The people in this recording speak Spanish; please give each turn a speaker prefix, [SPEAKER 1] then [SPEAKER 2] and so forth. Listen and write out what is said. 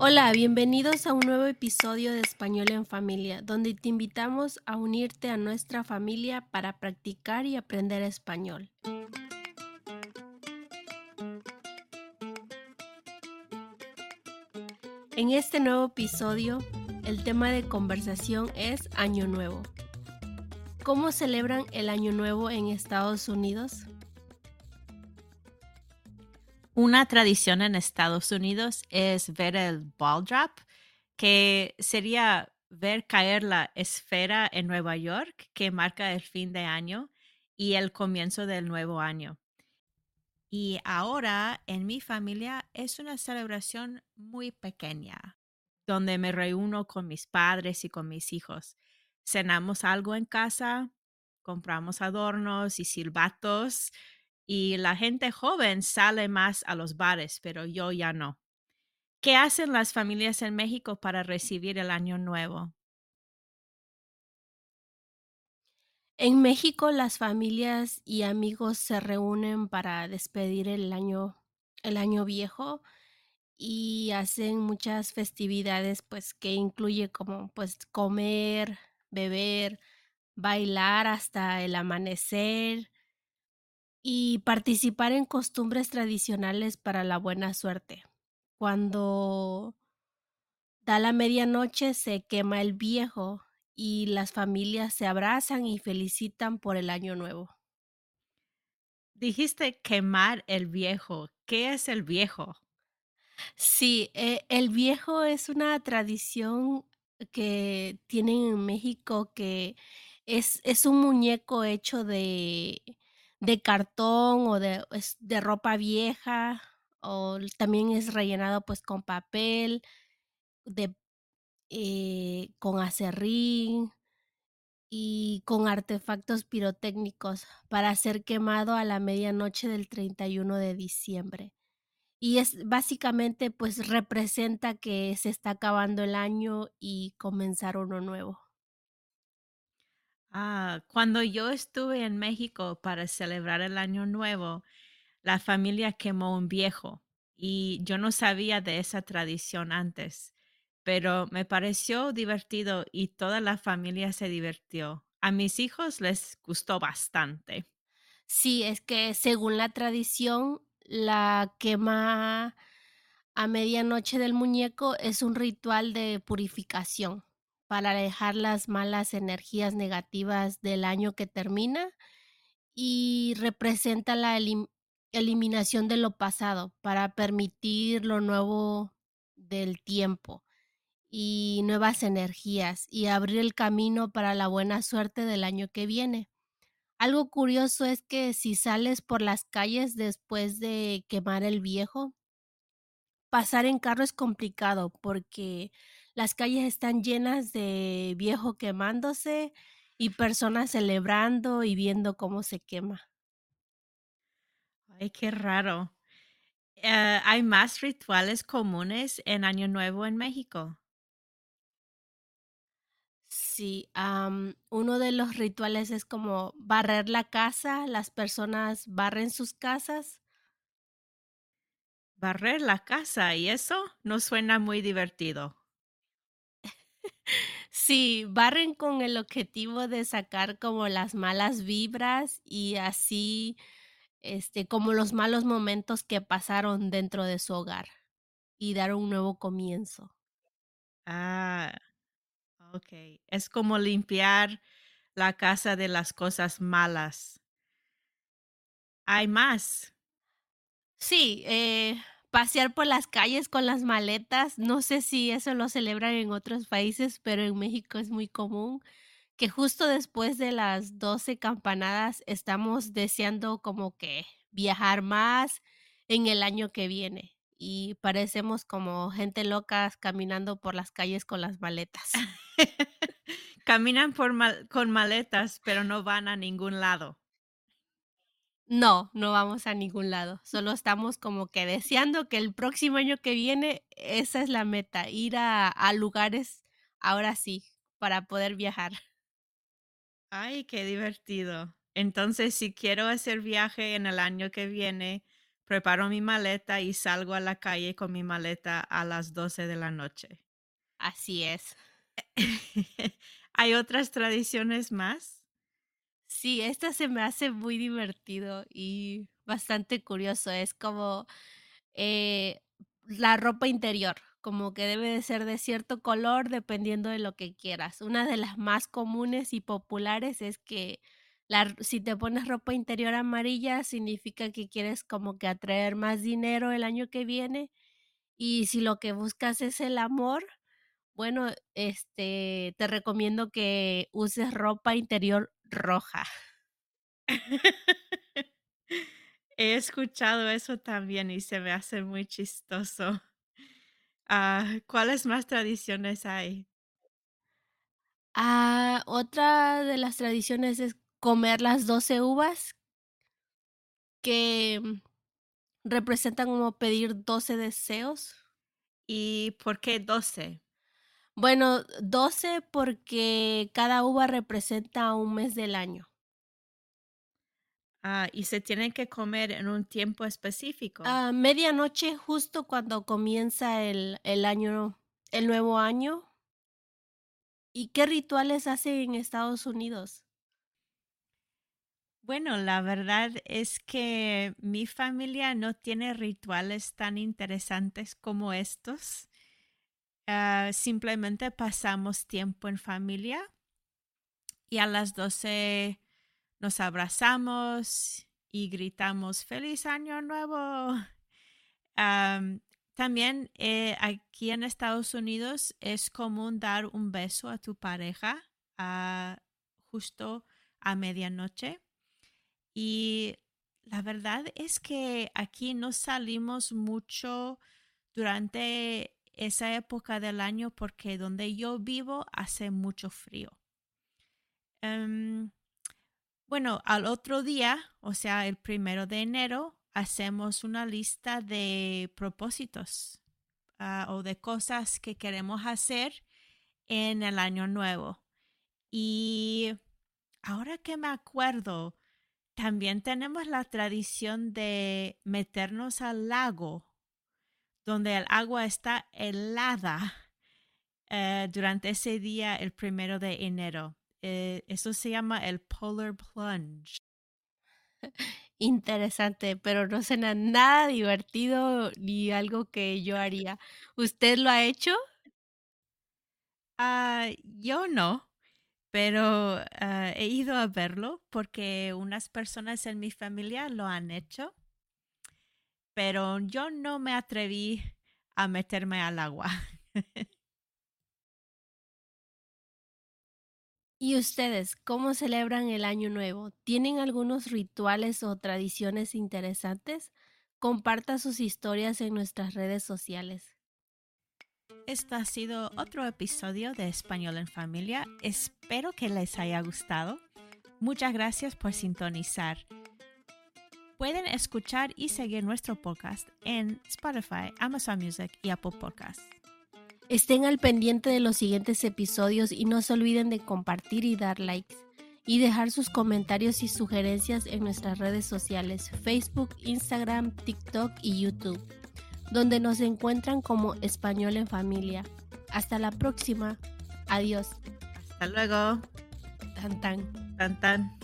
[SPEAKER 1] Hola, bienvenidos a un nuevo episodio de Español en Familia, donde te invitamos a unirte a nuestra familia para practicar y aprender español. En este nuevo episodio, el tema de conversación es Año Nuevo. ¿Cómo celebran el Año Nuevo en Estados Unidos?
[SPEAKER 2] Una tradición en Estados Unidos es ver el ball drop, que sería ver caer la esfera en Nueva York, que marca el fin de año y el comienzo del nuevo año. Y ahora en mi familia es una celebración muy pequeña, donde me reúno con mis padres y con mis hijos. Cenamos algo en casa, compramos adornos y silbatos y la gente joven sale más a los bares, pero yo ya no. ¿Qué hacen las familias en México para recibir el año nuevo?
[SPEAKER 1] En México las familias y amigos se reúnen para despedir el año, el año viejo y hacen muchas festividades pues que incluye como pues comer, beber, bailar hasta el amanecer y participar en costumbres tradicionales para la buena suerte. Cuando da la medianoche se quema el viejo y las familias se abrazan y felicitan por el año nuevo.
[SPEAKER 2] Dijiste quemar el viejo. ¿Qué es el viejo?
[SPEAKER 1] Sí, eh, el viejo es una tradición que tienen en México que es, es un muñeco hecho de, de cartón o de, es de ropa vieja o también es rellenado pues con papel, de, eh, con acerrín y con artefactos pirotécnicos para ser quemado a la medianoche del 31 de diciembre. Y es básicamente pues representa que se está acabando el año y comenzar uno nuevo.
[SPEAKER 2] Ah, cuando yo estuve en México para celebrar el año nuevo, la familia quemó un viejo y yo no sabía de esa tradición antes, pero me pareció divertido y toda la familia se divirtió. A mis hijos les gustó bastante.
[SPEAKER 1] Sí, es que según la tradición, la quema a medianoche del muñeco es un ritual de purificación para alejar las malas energías negativas del año que termina y representa la elim- eliminación de lo pasado para permitir lo nuevo del tiempo y nuevas energías y abrir el camino para la buena suerte del año que viene. Algo curioso es que si sales por las calles después de quemar el viejo, pasar en carro es complicado porque las calles están llenas de viejo quemándose y personas celebrando y viendo cómo se quema.
[SPEAKER 2] Ay, qué raro. Eh, ¿hay más rituales comunes en Año Nuevo en México?
[SPEAKER 1] Sí, am, uno de los rituales es como barrer la casa, las personas barren sus casas.
[SPEAKER 2] Barrer la casa y eso no suena muy divertido.
[SPEAKER 1] Sí, barren con el objetivo de sacar como las malas vibras y así, este, como los malos momentos que pasaron dentro de su hogar y dar un nuevo comienzo.
[SPEAKER 2] Ah, ok. Es como limpiar la casa de las cosas malas. Hay más.
[SPEAKER 1] Sí, eh, pasear por las calles con las maletas, no sé si eso lo celebran en otros países, pero en México es muy común que justo después de las 12 campanadas estamos deseando como que viajar más en el año que viene y parecemos como gente locas caminando por las calles con las maletas.
[SPEAKER 2] Caminan por mal- con maletas, pero no van a ningún lado.
[SPEAKER 1] No, no vamos a ningún lado, solo estamos como que deseando que el próximo año que viene esa es la meta, ir a, a lugares ahora sí, para poder viajar.
[SPEAKER 2] Ay, qué divertido. Entonces, si quiero hacer viaje en el año que viene, preparo mi maleta y salgo a la calle con mi maleta a las 12 de la noche.
[SPEAKER 1] Así es.
[SPEAKER 2] ¿Hay otras tradiciones más?
[SPEAKER 1] Sí, esta se me hace muy divertido y bastante curioso. Es como eh, la ropa interior, como que debe de ser de cierto color dependiendo de lo que quieras. Una de las más comunes y populares es que la, si te pones ropa interior amarilla significa que quieres como que atraer más dinero el año que viene y si lo que buscas es el amor, bueno, este, te recomiendo que uses ropa interior roja.
[SPEAKER 2] He escuchado eso también y se me hace muy chistoso. Ah, ¿cuáles más tradiciones hay?
[SPEAKER 1] Ah, otra de las tradiciones es comer las 12 uvas que mm, representan como pedir 12 deseos.
[SPEAKER 2] ¿Y por qué 12?
[SPEAKER 1] Bueno, 12 porque cada uva representa un mes del año.
[SPEAKER 2] Ah, ¿y se tienen que comer en un tiempo específico?
[SPEAKER 1] A medianoche, justo cuando comienza el, el año, el nuevo año. ¿Y qué rituales hacen en Estados Unidos?
[SPEAKER 2] Bueno, la verdad es que mi familia no tiene rituales tan interesantes como estos. Ah, simplemente pasamos tiempo en familia y a las 12 nos abrazamos y gritamos feliz año nuevo. Am, también eh, aquí en Estados Unidos es común dar un beso a tu pareja ah, justo a medianoche. Y la verdad es que aquí no salimos mucho durante esa época del año porque donde yo vivo hace mucho frío. Em, bueno, al otro día, o sea, el primero de enero, hacemos una lista de propósitos ah, o de cosas que queremos hacer en el año nuevo. Y ahora que me acuerdo, también tenemos la tradición de meternos al lago, donde el agua está helada eh, durante ese día, el primero de enero. Eh, eso se llama el polar plunge.
[SPEAKER 1] Interesante, pero no suena nada divertido ni algo que yo haría. ¿Usted lo ha hecho?
[SPEAKER 2] Ah, yo no, pero ah, he ido a verlo porque unas personas en mi familia lo han hecho, pero yo no me atreví a meterme al agua.
[SPEAKER 1] ¿Y ustedes cómo celebran el Año Nuevo? ¿Tienen algunos rituales o tradiciones interesantes? Comparta sus historias en nuestras redes sociales.
[SPEAKER 2] Este ha sido otro episodio de Español en Familia. Espero que les haya gustado. Muchas gracias por sintonizar. Pueden escuchar y seguir nuestro podcast en Spotify, Amazon Music y Apple Podcasts.
[SPEAKER 1] Estén al pendiente de los siguientes episodios y no se olviden de compartir y dar likes y dejar sus comentarios y sugerencias en nuestras redes sociales Facebook, Instagram, TikTok y YouTube, donde nos encuentran como Español en Familia. Hasta la próxima. Adiós.
[SPEAKER 2] Hasta luego.
[SPEAKER 1] Tan tan.
[SPEAKER 2] Tan tan.